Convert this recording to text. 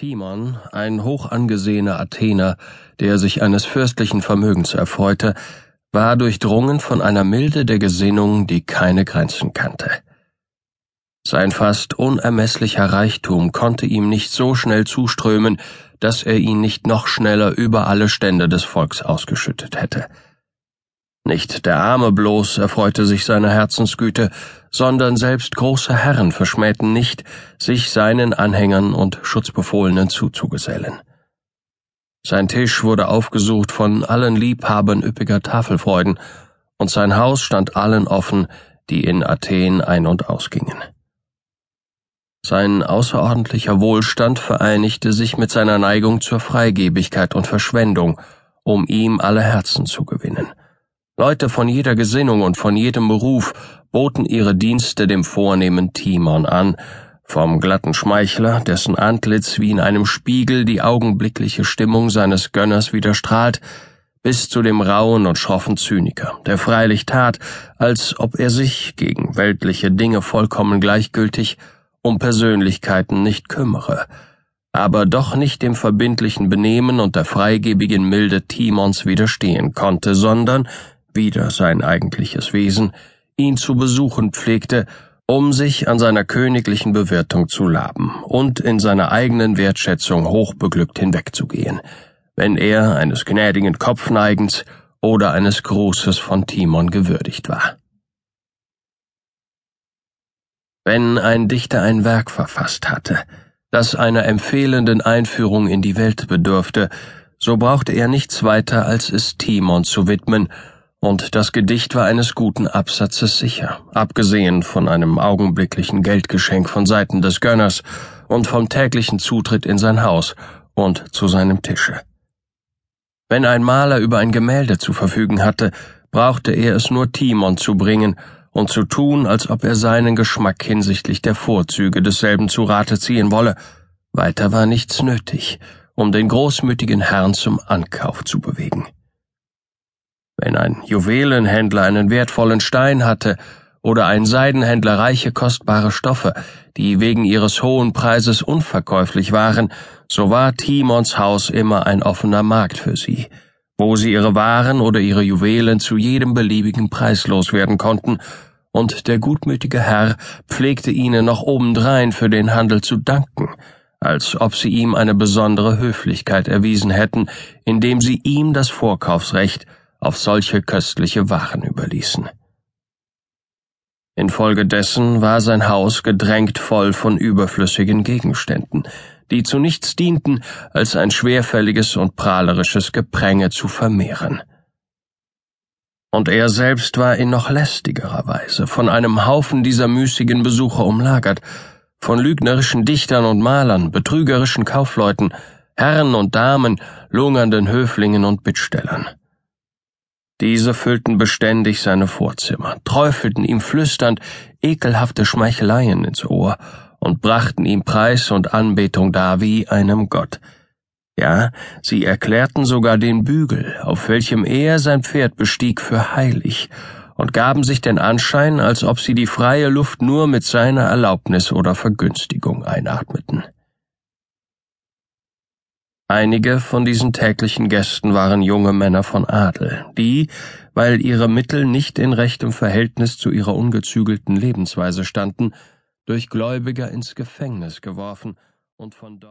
Timon, ein hoch angesehener Athener, der sich eines fürstlichen Vermögens erfreute, war durchdrungen von einer Milde der Gesinnung, die keine Grenzen kannte. Sein fast unermesslicher Reichtum konnte ihm nicht so schnell zuströmen, dass er ihn nicht noch schneller über alle Stände des Volks ausgeschüttet hätte. Nicht der Arme bloß erfreute sich seiner Herzensgüte, sondern selbst große Herren verschmähten nicht, sich seinen Anhängern und Schutzbefohlenen zuzugesellen. Sein Tisch wurde aufgesucht von allen Liebhabern üppiger Tafelfreuden, und sein Haus stand allen offen, die in Athen ein- und ausgingen. Sein außerordentlicher Wohlstand vereinigte sich mit seiner Neigung zur Freigebigkeit und Verschwendung, um ihm alle Herzen zu gewinnen. Leute von jeder Gesinnung und von jedem Beruf boten ihre Dienste dem vornehmen Timon an, vom glatten Schmeichler, dessen Antlitz wie in einem Spiegel die augenblickliche Stimmung seines Gönners widerstrahlt, bis zu dem rauen und schroffen Zyniker, der freilich tat, als ob er sich, gegen weltliche Dinge vollkommen gleichgültig, um Persönlichkeiten nicht kümmere, aber doch nicht dem verbindlichen Benehmen und der freigebigen Milde Timons widerstehen konnte, sondern wieder sein eigentliches Wesen, ihn zu besuchen pflegte, um sich an seiner königlichen Bewirtung zu laben und in seiner eigenen Wertschätzung hochbeglückt hinwegzugehen, wenn er eines gnädigen Kopfneigens oder eines Grußes von Timon gewürdigt war. Wenn ein Dichter ein Werk verfasst hatte, das einer empfehlenden Einführung in die Welt bedurfte, so brauchte er nichts weiter, als es Timon zu widmen und das Gedicht war eines guten Absatzes sicher, abgesehen von einem augenblicklichen Geldgeschenk von Seiten des Gönners und vom täglichen Zutritt in sein Haus und zu seinem Tische. Wenn ein Maler über ein Gemälde zu verfügen hatte, brauchte er es nur Timon zu bringen und zu tun, als ob er seinen Geschmack hinsichtlich der Vorzüge desselben zu Rate ziehen wolle. Weiter war nichts nötig, um den großmütigen Herrn zum Ankauf zu bewegen. Wenn ein Juwelenhändler einen wertvollen Stein hatte oder ein Seidenhändler reiche kostbare Stoffe, die wegen ihres hohen Preises unverkäuflich waren, so war Timons Haus immer ein offener Markt für sie, wo sie ihre Waren oder ihre Juwelen zu jedem beliebigen Preis loswerden konnten, und der gutmütige Herr pflegte ihnen noch obendrein für den Handel zu danken, als ob sie ihm eine besondere Höflichkeit erwiesen hätten, indem sie ihm das Vorkaufsrecht auf solche köstliche Waren überließen. Infolgedessen war sein Haus gedrängt voll von überflüssigen Gegenständen, die zu nichts dienten, als ein schwerfälliges und prahlerisches Gepränge zu vermehren. Und er selbst war in noch lästigerer Weise von einem Haufen dieser müßigen Besucher umlagert, von lügnerischen Dichtern und Malern, betrügerischen Kaufleuten, Herren und Damen, lungernden Höflingen und Bittstellern. Diese füllten beständig seine Vorzimmer, träufelten ihm flüsternd ekelhafte Schmeicheleien ins Ohr und brachten ihm Preis und Anbetung dar wie einem Gott. Ja, sie erklärten sogar den Bügel, auf welchem er sein Pferd bestieg, für heilig und gaben sich den Anschein, als ob sie die freie Luft nur mit seiner Erlaubnis oder Vergünstigung einatmeten. Einige von diesen täglichen Gästen waren junge Männer von Adel, die, weil ihre Mittel nicht in rechtem Verhältnis zu ihrer ungezügelten Lebensweise standen, durch Gläubiger ins Gefängnis geworfen und von dort